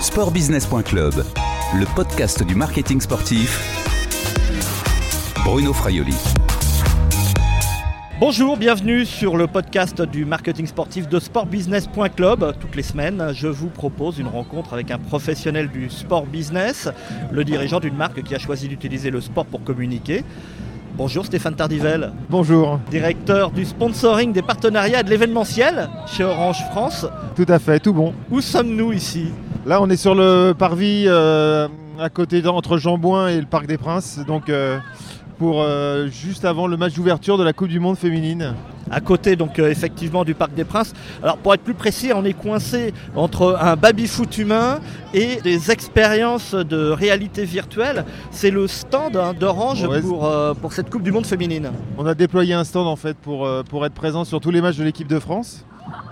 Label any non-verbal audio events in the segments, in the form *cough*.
Sportbusiness.club, le podcast du marketing sportif. Bruno Fraioli. Bonjour, bienvenue sur le podcast du marketing sportif de sportbusiness.club. Toutes les semaines, je vous propose une rencontre avec un professionnel du sport business, le dirigeant d'une marque qui a choisi d'utiliser le sport pour communiquer. Bonjour Stéphane Tardivel. Bonjour. Directeur du sponsoring des partenariats de l'événementiel chez Orange France. Tout à fait, tout bon. Où sommes-nous ici? Là, on est sur le parvis euh, à côté entre Jambouin et le Parc des Princes. Donc, euh, pour euh, juste avant le match d'ouverture de la Coupe du Monde féminine. À côté donc euh, effectivement du Parc des Princes. Alors pour être plus précis, on est coincé entre un baby-foot humain et des expériences de réalité virtuelle. C'est le stand hein, d'Orange Ouais, pour, euh, pour cette Coupe du Monde féminine. On a déployé un stand en fait pour, euh, pour être présent sur tous les matchs de l'équipe de France.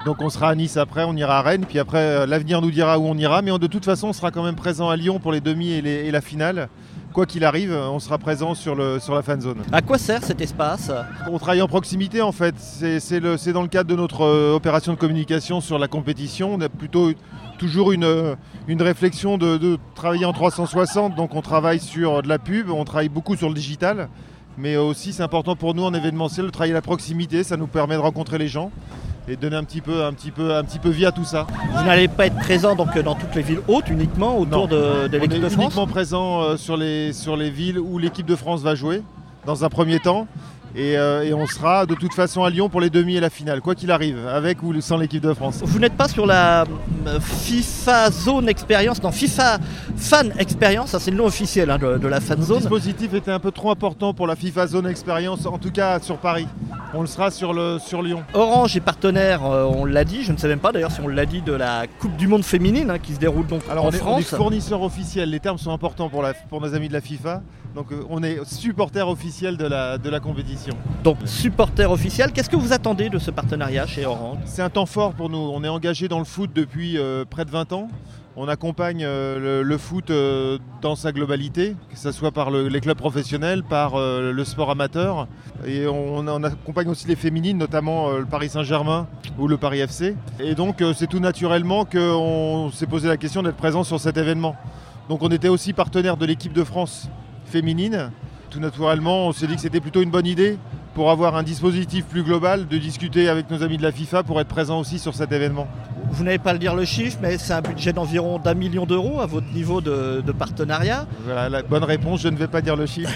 Donc on sera à Nice après, on ira à Rennes, puis après euh, l'avenir nous dira où on ira. Mais on- de toute façon, on sera quand même présent à Lyon pour les demi et, les- et la finale. Quoi qu'il arrive, on sera présent sur, le, sur la fan zone. À quoi sert cet espace On travaille en proximité en fait. C'est dans le cadre de notre euh, opération de communication sur la compétition. On a plutôt toujours une, euh, une réflexion de, de travailler en 360. Donc on travaille sur de la pub, on travaille beaucoup sur le digital. Mais aussi c'est important pour nous en événementiel de travailler à la proximité. Ça nous permet de rencontrer les gens et donner un petit peu, un petit peu, un petit peu vie à tout ça. Vous n'allez pas être présent donc dans toutes les villes hautes uniquement autour Non. de, de l'équipe de France uniquement présent euh, sur, les, sur les villes où l'équipe de France va jouer dans un premier temps. Et, euh, et on sera de toute façon à Lyon pour les demi et la finale, quoi qu'il arrive, avec ou sans l'équipe de France. Vous n'êtes pas sur la euh, FIFA Zone Experience, non FIFA Fan Experience, ça c'est le nom officiel hein, de, de la Fan Le Zone. dispositif était un peu trop important pour la FIFA Zone Experience, en tout cas sur Paris. On le sera sur, le, sur Lyon. Orange est partenaire, euh, on l'a dit, je ne sais même pas d'ailleurs si on l'a dit, de la Coupe du Monde féminine hein, qui se déroule donc Alors en on est, on est France. fournisseur officiel, les termes sont importants pour, la, pour nos amis de la FIFA. Donc on est supporter officiel de la, de la compétition. Donc supporter officiel, qu'est-ce que vous attendez de ce partenariat chez Orange C'est un temps fort pour nous. On est engagé dans le foot depuis euh, près de 20 ans. On accompagne euh, le, le foot euh, dans sa globalité, que ce soit par le- les clubs professionnels, par euh, le sport amateur. Et on, on accompagne aussi les féminines, notamment euh, le Paris Saint-Germain ou le Paris FC. Et donc euh, c'est tout naturellement qu'on s'est posé la question d'être présent sur cet événement. Donc on était aussi partenaire de l'équipe de France féminine. Tout naturellement, on s'est dit que c'était plutôt une bonne idée pour avoir un dispositif plus global, de discuter avec nos amis de la FIFA pour être présent aussi sur cet événement. Vous n'allez pas le dire le chiffre, mais c'est un budget d'environ d'un million d'euros à votre niveau de, de partenariat. Voilà la bonne réponse, je ne vais pas dire le chiffre.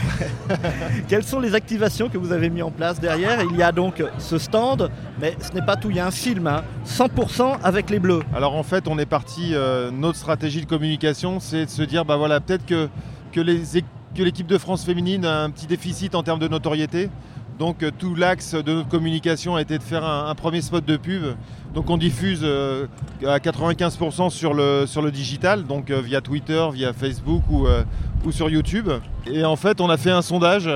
*laughs* Quelles sont les activations que vous avez mis en place derrière? Il y a donc ce stand, mais ce n'est pas tout, il y a un film, hein, 100% avec les bleus. Alors en fait, on est parti, euh, notre stratégie de communication, c'est de se dire, bah voilà, peut-être que, que les é- que l'équipe de France féminine a un petit déficit en termes de notoriété. Donc euh, tout l'axe de notre communication a été de faire un, premier spot de pub. Donc on diffuse euh, à 95% sur le, sur le digital, donc euh, via Twitter, via Facebook ou, sur YouTube. Et en fait, on a fait un sondage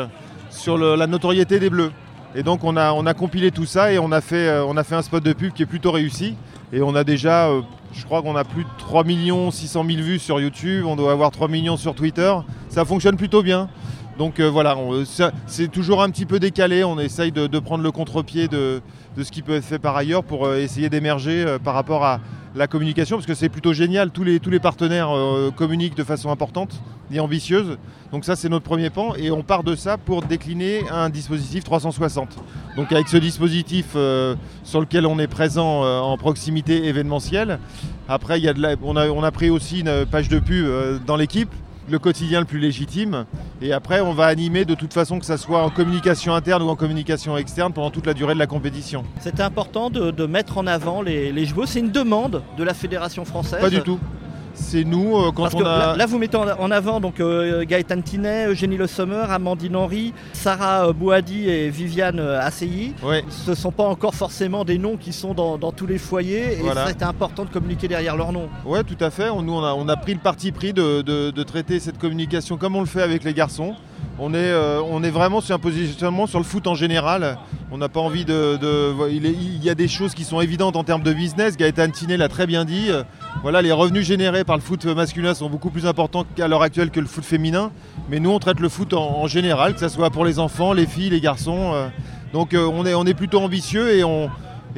sur la notoriété des Bleus. Et donc on a, compilé tout ça et on a, fait, on a fait un spot de pub qui est plutôt réussi. Et on a déjà, je crois qu'on a plus de 3 600 000 vues sur YouTube, on doit avoir 3 millions sur Twitter. Ça fonctionne plutôt bien. Donc euh, voilà, ça- c'est toujours un petit peu décalé, on essaye de, prendre le contre-pied de, ce qui peut être fait par ailleurs pour euh, essayer d'émerger euh, par rapport à la communication, parce que c'est plutôt génial, tous les, partenaires euh, communiquent de façon importante et ambitieuse. Donc ça c'est notre premier pan, et on part de ça pour décliner un dispositif 360. Donc avec ce dispositif euh, sur lequel on est présent euh, en proximité événementielle, après y on, a, on a pris aussi une page de pub euh, dans l'équipe, le quotidien le plus légitime. Et après, on va animer de toute façon que ça soit en communication interne ou en communication externe pendant toute la durée de la compétition. C'était important de, de mettre en avant les, les joueurs. C'est une demande de la Fédération française. Pas du tout. C'est nous, euh, quand Parce on que a... là, là, vous mettez en avant donc euh, Gaëtan Tinet, Eugénie Le Sommer, Amandine Henry, Sarah euh, Bouhadi et Viviane Asseyi. Ouais. Ce ne sont pas encore forcément des noms qui sont dans, dans tous les foyers et Voilà. c'était important de communiquer derrière leur nom. Ouais, tout à fait. On, nous, on a, on a pris le parti pris de, de- de traiter cette communication comme on le fait avec les garçons. On est, euh, on est vraiment sur un positionnement sur le foot en général. On n'a pas envie de. il, y a des choses qui sont évidentes en termes de business. Gaëtan Tinet l'a très bien dit. Voilà, les revenus générés par le foot masculin sont beaucoup plus importants qu'à l'heure actuelle que le foot féminin. Mais nous, on traite le foot en, général, que ce soit pour les enfants, les filles, les garçons. euh. donc, euh, on est plutôt ambitieux et on.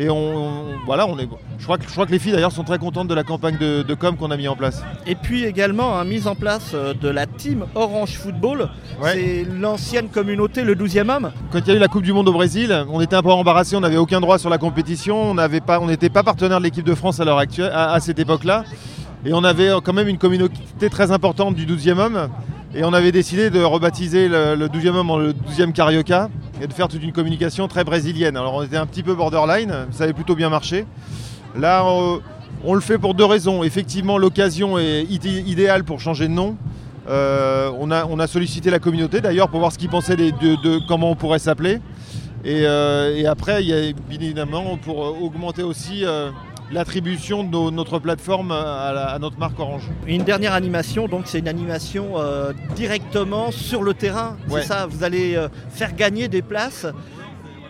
Et on, voilà, on est, je, crois que, je crois que les filles d'ailleurs sont très contentes de la campagne de, de com qu'on a mis en place. Et puis également, hein, mise en place euh, de la team Orange Football. Ouais. C'est l'ancienne communauté, le 12e homme. Quand il y a eu la Coupe du Monde au Brésil, on était un peu embarrassé, on n'avait aucun droit sur la compétition, on n'avait pas- on n'était pas partenaire de l'équipe de France à l'heure actuelle, à, à cette époque-là. Et on avait euh, quand même une communauté très importante du 12e homme. Et on avait décidé de rebaptiser le, le 12e homme en le 12e Carioca et de faire toute une communication très brésilienne. Alors on était un petit peu borderline, ça avait plutôt bien marché. Là, euh, on le fait pour deux raisons. Effectivement, l'occasion est idé- idéale pour changer de nom. Euh, on, a, on a sollicité la communauté d'ailleurs pour voir ce qu'ils pensaient de, comment on pourrait s'appeler. Et, euh, et après, il y a évidemment pour augmenter aussi l'attribution de notre plateforme à, la- à notre marque Orange. Une dernière animation, donc c'est une animation euh, directement sur le terrain. Ouais. C'est ça, vous allez euh, faire gagner des places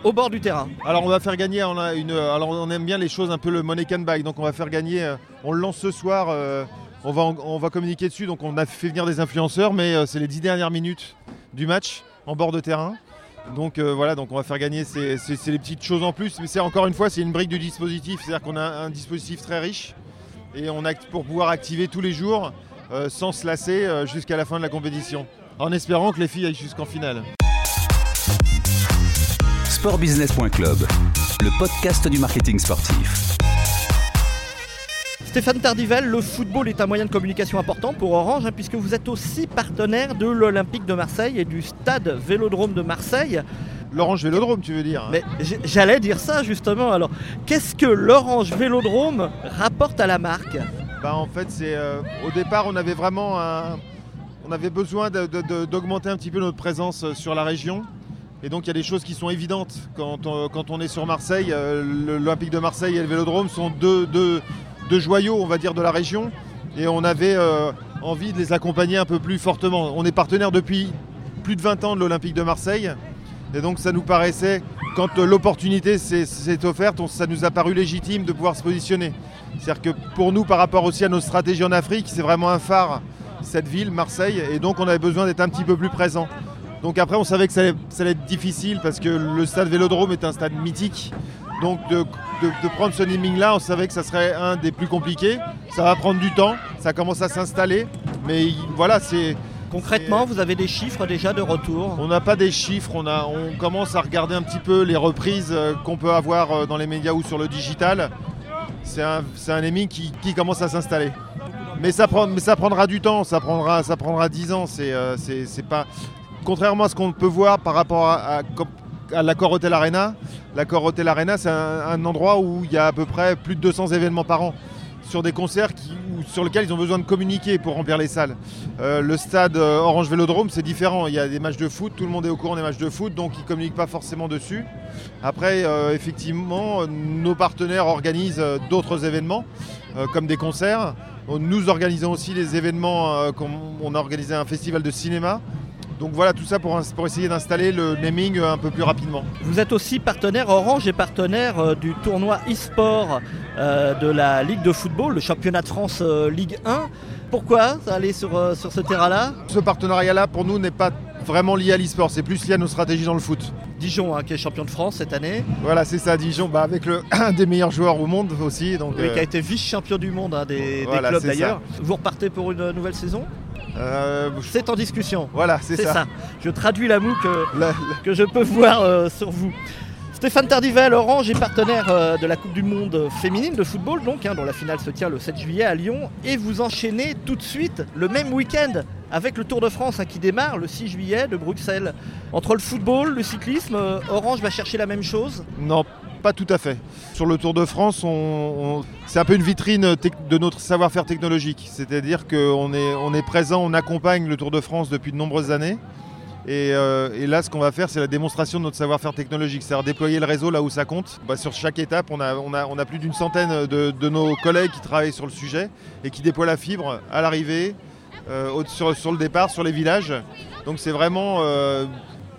au bord du terrain. Alors on va faire gagner, on, a une, alors on aime bien les choses un peu le money can buy, donc on va faire gagner, euh, on le lance ce soir, euh, on, va, on va communiquer dessus, donc on a fait venir des influenceurs, mais euh, c'est les 10 dernières minutes du match en bord de terrain. Donc euh, voilà, donc on va faire gagner ces, les petites choses en plus, mais c'est encore une fois c'est une brique du dispositif, c'est-à-dire qu'on a un dispositif très riche et on a pour pouvoir activer tous les jours euh, sans se lasser euh, jusqu'à la fin de la compétition, en espérant que les filles aillent jusqu'en finale. Sportbusiness.club, le podcast du marketing sportif. Stéphane Tardivel, le football est un moyen de communication important pour Orange, hein, puisque vous êtes aussi partenaire de l'Olympique de Marseille et du stade Vélodrome de Marseille. L'Orange Vélodrome, tu veux dire hein Mais j'allais dire ça justement. Alors, qu'est-ce que l'Orange Vélodrome rapporte à la marque? Bah, en fait, c'est euh, au départ, on avait vraiment un- on avait besoin d'augmenter un petit peu notre présence euh, sur la région. Et donc, il y a des choses qui sont évidentes quand on, quand on est sur Marseille. Euh, L'Olympique de Marseille et le Vélodrome sont deux, deux- joyaux, on va dire, de la région. Et on avait euh, envie de les accompagner un peu plus fortement. On est partenaire depuis plus de 20 ans de l'Olympique de Marseille. Et donc, ça nous paraissait, quand euh, l'opportunité s'est offerte, ça nous a paru légitime de pouvoir se positionner. C'est-à-dire que pour nous, par rapport aussi à nos stratégies en Afrique, c'est vraiment un phare, cette ville, Marseille, et donc on avait besoin d'être un petit peu plus présent. Donc après, on savait que ça allait, ça allait être difficile parce que le stade Vélodrome est un stade mythique. Donc de, de- de prendre ce naming-là, on savait que ça serait un des plus compliqués. Ça va prendre du temps, ça commence à s'installer, mais il- voilà, c'est Concrètement, vous avez des chiffres déjà de retour? On n'a pas des chiffres, on, a, on commence à regarder un petit peu les reprises euh, qu'on peut avoir euh, dans les médias ou sur le digital. C'est un, naming qui, qui commence à s'installer. Mais ça, prend, mais ça prendra du temps, ça prendra, ça prendra 10 ans. C'est, euh, c'est, c'est pas... Contrairement à ce qu'on peut voir par rapport à, à, à l'accord Hotel Arena, l'accord Hotel Arena, c'est un, endroit où il y a à peu près plus de 200 événements par an sur des concerts sur lesquels ils ont besoin de communiquer pour remplir les salles. Euh, le stade euh, Orange Vélodrome, c'est différent. Il y a des matchs de foot, tout le monde est au courant des matchs de foot, donc ils ne communiquent pas forcément dessus. Après, euh, effectivement, nos partenaires organisent d'autres événements, comme des concerts. Nous organisons aussi des événements, comme on a organisé un festival de cinéma. Donc voilà, tout ça pour, pour essayer d'installer le naming un peu plus rapidement. Vous êtes aussi partenaire, Orange est partenaire euh, du tournoi e-sport euh, de la Ligue de football, le championnat de France euh, Ligue 1. Pourquoi aller sur, sur ce terrain-là? Ce partenariat-là, pour nous, n'est pas vraiment lié à l'e-sport, c'est plus lié à nos stratégies dans le foot. Dijon, hein, qui est champion de France cette année, Voilà, c'est ça, Dijon, bah, avec le, *clears throat* un des meilleurs joueurs au monde aussi. Donc, oui, qui a été vice-champion du monde hein, des, clubs d'ailleurs. Vous repartez pour une nouvelle saison? Euh, C'est en discussion. voilà, c'est ça. ça. Je traduis la moue que, La- la- que je peux voir euh, sur vous. Stéphane Tardivel, Orange est partenaire euh, de la Coupe du Monde féminine de football, donc, hein, dont la finale se tient le 7 juillet à Lyon. Et vous enchaînez tout de suite le même week-end avec le Tour de France hein, qui démarre le 6 juillet de Bruxelles. Entre le football, le cyclisme, Orange va chercher la même chose? Non, pas tout à fait. Sur le Tour de France, c'est un peu une vitrine tec- de notre savoir-faire technologique. C'est-à-dire qu'on est, présent, on accompagne le Tour de France depuis de nombreuses années. Et, euh, et là, ce qu'on va faire, c'est la démonstration de notre savoir-faire technologique, c'est-à-dire déployer le réseau là où ça compte. Bah, sur chaque étape, on a, plus d'une centaine de, nos collègues qui travaillent sur le sujet et qui déploient la fibre à l'arrivée, euh, sur, le départ, sur les villages. Donc c'est vraiment, euh,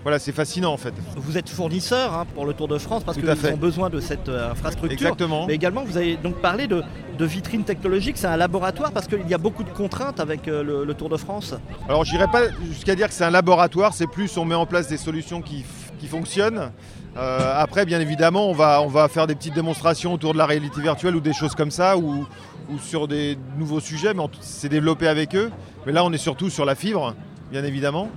voilà, c'est fascinant en fait. Vous êtes fournisseur hein, pour le Tour de France parce à qu'ils ont besoin de cette euh, infrastructure. Exactement. Mais également, vous avez donc parlé de, de vitrine technologique. C'est un laboratoire parce qu'il y a beaucoup de contraintes avec euh, le, le Tour de France. Alors, j'irai pas jusqu'à dire que c'est un laboratoire, c'est plus on met en place des solutions qui, fonctionnent. Euh, après, bien évidemment, on va, on va faire des petites démonstrations autour de la réalité virtuelle ou des choses comme ça, ou, ou sur des nouveaux sujets, mais c'est développé avec eux. Mais là, on est surtout sur la fibre, bien évidemment.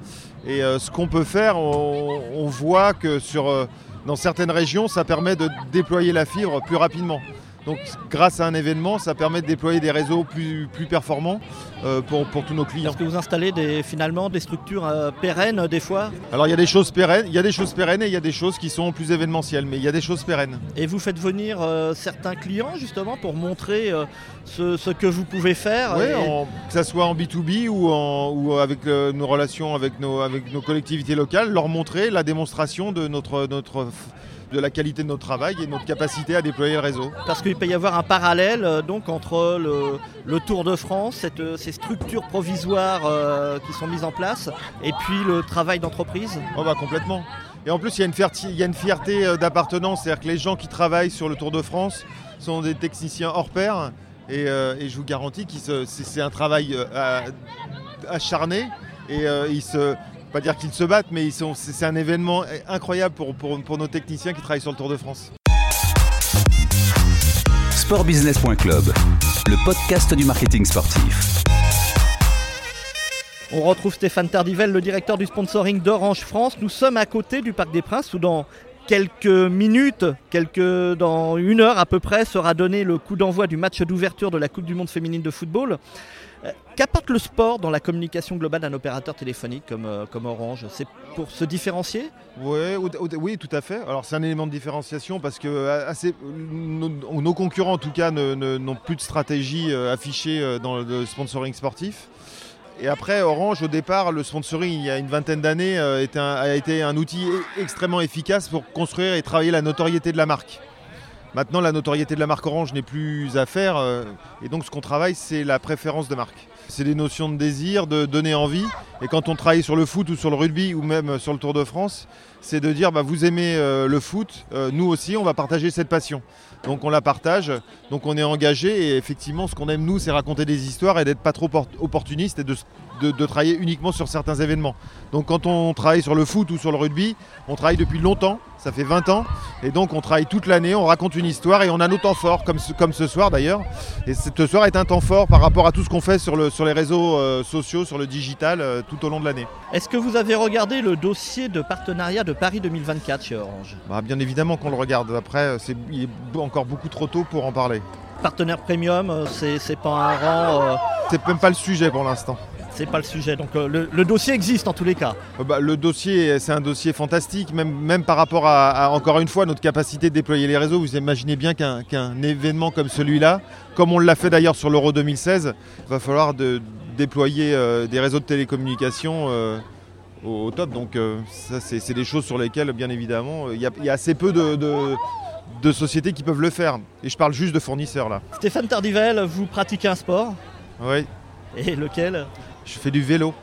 Et euh, ce qu'on peut faire, on, voit que sur, euh, dans certaines régions, ça permet de déployer la fibre plus rapidement. Donc grâce à un événement, ça permet de déployer des réseaux plus, plus performants euh, pour, pour tous nos clients. Est-ce que vous installez des, finalement des structures euh, pérennes euh, des fois? Alors il y a des choses pérennes, il y a des choses pérennes et il y a des choses qui sont plus événementielles, mais il y a des choses pérennes. Et vous faites venir euh, certains clients justement pour montrer ce, ce que vous pouvez faire Oui, et- que ce soit en B2B ou, en, ou avec nos relations avec nos, avec nos collectivités locales, leur montrer la démonstration de, notre, notre, de la qualité de notre travail et de notre capacité à déployer le réseau. Parce qu'il peut y avoir un parallèle euh, donc entre le, le Tour de France, cette, euh, ces structures provisoires euh, qui sont mises en place, et puis le travail d'entreprise. Oh bah complètement. Et en plus, il y a une fierté, il y a une fierté d'appartenance, c'est-à-dire que les gens qui travaillent sur le Tour de France sont des techniciens hors pair, et, euh, et je vous garantis que c'est un travail euh, acharné, et ils se, pas dire qu'ils se battent, mais ils sont- c'est un événement incroyable pour, pour, pour nos techniciens qui travaillent sur le Tour de France. Sportbusiness.club, le podcast du marketing sportif. On retrouve Stéphane Tardivel, le directeur du sponsoring d'Orange France. Nous sommes à côté du Parc des Princes où dans quelques minutes, quelques, dans une heure à peu près, sera donné le coup d'envoi du match d'ouverture de la Coupe du Monde féminine de football. Euh, Qu'apporte le sport dans la communication globale d'un opérateur téléphonique comme, euh, Orange C'est pour se différencier? Oui, tout à fait. Alors c'est un élément de différenciation parce que euh, nos, concurrents en tout cas n'ont plus de stratégie affichée dans le sponsoring sportif. Et après, Orange, au départ, le sponsoring, il y a une vingtaine d'années, a été un outil e- extrêmement efficace pour construire et travailler la notoriété de la marque. Maintenant, la notoriété de la marque Orange n'est plus à faire. euh, et donc, ce qu'on travaille, c'est la préférence de marque. C'est des notions de désir, de donner envie. Et quand on travaille sur le foot ou sur le rugby ou même sur le Tour de France, c'est de dire bah, vous aimez euh, le foot, euh, nous aussi, on va partager cette passion. Donc on la partage, donc on est engagé et effectivement ce qu'on aime nous c'est raconter des histoires et d'être pas trop por- opportuniste et de, de- de travailler uniquement sur certains événements. Donc quand on travaille sur le foot ou sur le rugby, on travaille depuis longtemps, ça fait 20 ans, et donc on travaille toute l'année, on raconte une histoire et on a nos temps forts, comme ce, comme ce soir d'ailleurs. Et ce soir est un temps fort par rapport à tout ce qu'on fait sur, le, sur les réseaux euh, sociaux, sur le digital, euh, tout au long de l'année. Est-ce que vous avez regardé le dossier de partenariat de Paris 2024 chez Orange? Bah, bien évidemment qu'on le regarde, après euh, c'est, il est encore beaucoup trop tôt pour en parler. Partenaire premium, c'est c'est pas un rang, euh, C'est même pas le sujet pour l'instant. C'est pas le sujet. Donc euh, le, le dossier existe en tous les cas. Euh, bah, le dossier, c'est un dossier fantastique, même, même par rapport à, à, encore une fois, notre capacité de déployer les réseaux. Vous imaginez bien qu'un événement comme celui-là, comme on l'a fait d'ailleurs sur l'Euro 2016, va falloir de, déployer euh, des réseaux de télécommunications euh, au, au top. Donc euh, ça, c'est des choses sur lesquelles, bien évidemment, il y, a- il y a assez peu de, de- de sociétés qui peuvent le faire. Et je parle juste de fournisseurs là. Stéphane Tardivel, vous pratiquez un sport Oui, Et lequel? Je fais du vélo.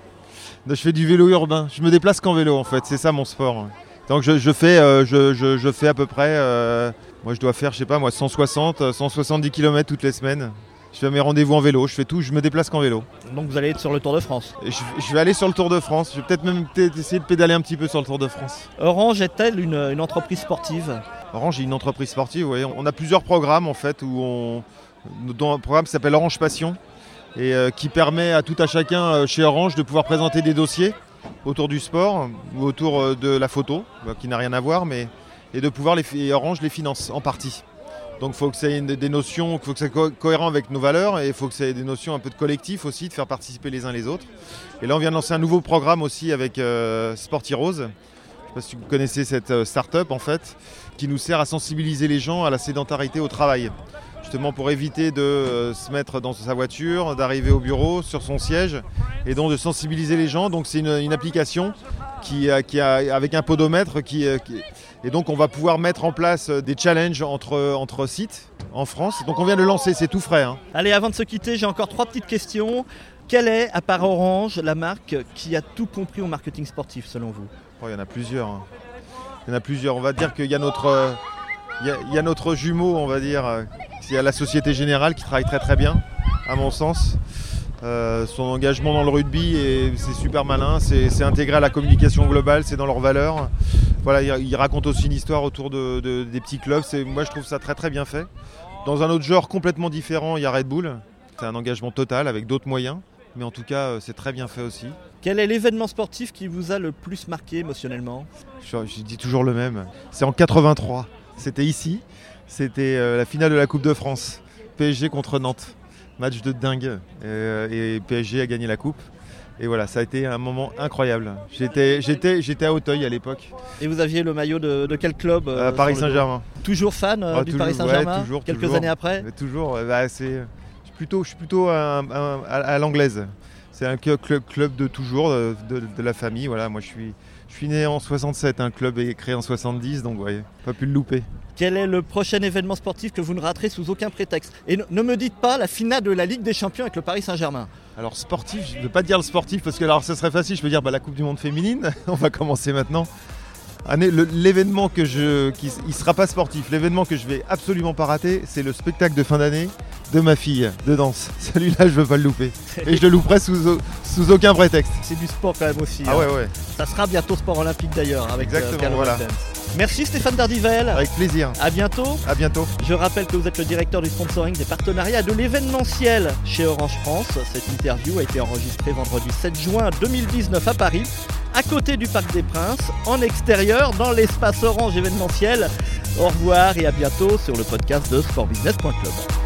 Je fais du vélo urbain. Je me déplace qu'en vélo en fait. C'est ça mon sport. Donc je, je fais, euh, je, je- je fais à peu près, euh, moi je dois faire, je sais pas moi, 160, euh, 170 km toutes les semaines. Je fais mes rendez-vous en vélo, je fais tout, je me déplace qu'en vélo. Donc vous allez être sur le Tour de France. Je, je vais aller sur le Tour de France. Je vais peut-être même essayer de pédaler un petit peu sur le Tour de France. Orange est-elle une, une entreprise sportive? Orange est une entreprise sportive, oui. On a plusieurs programmes en fait où on, dont un programme qui s'appelle Orange Passion et euh, qui permet à tout à chacun euh, chez Orange de pouvoir présenter des dossiers autour du sport ou autour euh, de la photo, bah, qui n'a rien à voir, mais et de pouvoir les Orange les finance en partie. Donc il faut que ça ait des notions, il faut que ça soit co- cohérent avec nos valeurs et il faut que ça ait des notions un peu de collectif aussi, de faire participer les uns les autres. Et là on vient de lancer un nouveau programme aussi avec euh, Sport Heroes. Je ne sais pas si vous connaissez cette start-up en fait, qui nous sert à sensibiliser les gens à la sédentarité au travail. Justement pour éviter de euh, se mettre dans sa voiture, d'arriver au bureau, sur son siège, et donc de sensibiliser les gens. Donc c'est une, une application qui, a- qui a, avec un podomètre qui, euh, qui- et donc on va pouvoir mettre en place euh, des challenges entre, entre sites en France. Donc on vient de le lancer, c'est tout frais. hein. Allez, avant de se quitter, j'ai encore trois petites questions. Quelle est, à part Orange, la marque qui a tout compris au marketing sportif selon vous? Oh, il y en a plusieurs. hein. Il y en a plusieurs. On va dire qu'il y a notre, euh, il y a, il y a notre jumeau, on va dire. Il y a la Société Générale qui travaille très très bien, à mon sens. Euh, son engagement dans le rugby, et c'est super malin. C'est intégré à la communication globale, c'est dans leurs valeurs. voilà, il, il raconte aussi une histoire autour de, de- des petits clubs. Moi, je trouve ça très très bien fait. Dans un autre genre complètement différent, il y a Red Bull. C'est un engagement total avec d'autres moyens. Mais en tout cas, euh, c'est très bien fait aussi. Quel est l'événement sportif qui vous a le plus marqué émotionnellement? Je, je dis toujours le même. C'est en 83. C'était ici. C'était euh, la finale de la Coupe de France. PSG contre Nantes. Match de dingue. Euh, et PSG a gagné la coupe. Et voilà, ça a été un moment incroyable. J'étais, j'étais, j'étais à Auteuil à l'époque, Et vous aviez le maillot de, de quel club euh, Paris Saint-Germain. Toujours fan euh, Ah, du toujours, Paris Saint-Germain ouais, toujours, Quelques toujours. années après toujours, bah, c'est, je suis plutôt, je suis plutôt un- un- à, à l'anglaise. C'est un club, de toujours, de, de- de la famille. Voilà, moi je suis, je suis né en 67, un club est créé en 70, donc ouais, pas pu le louper. Quel est le prochain événement sportif que vous ne raterez sous aucun prétexte? Et ne, ne me dites pas la finale de la Ligue des Champions avec le Paris Saint-Germain. Alors sportif, je ne veux pas dire le sportif parce que alors ce serait facile, je peux dire bah, la Coupe du Monde féminine. *laughs* On va commencer maintenant. Le- L'événement que je, qui, il sera pas sportif. L'événement que je vais absolument pas rater, c'est le spectacle de fin d'année de ma fille de danse. *laughs* Celui-là, je veux pas le louper. Et je le louperai sous, au- sous aucun prétexte. C'est du sport quand même aussi. Ah hein. ouais ouais, Ça sera bientôt sport olympique d'ailleurs avec euh, Exactement, voilà. Dance. Merci Stéphane Dardivel. avec plaisir. À bientôt. À bientôt. Je rappelle que vous êtes le directeur du sponsoring des partenariats de l'événementiel chez Orange France. Cette interview a été enregistrée vendredi 7 juin 2019 à Paris, à côté du Parc des Princes, en extérieur, dans l'espace Orange événementiel. Au revoir et à bientôt sur le podcast de sportbusiness.club.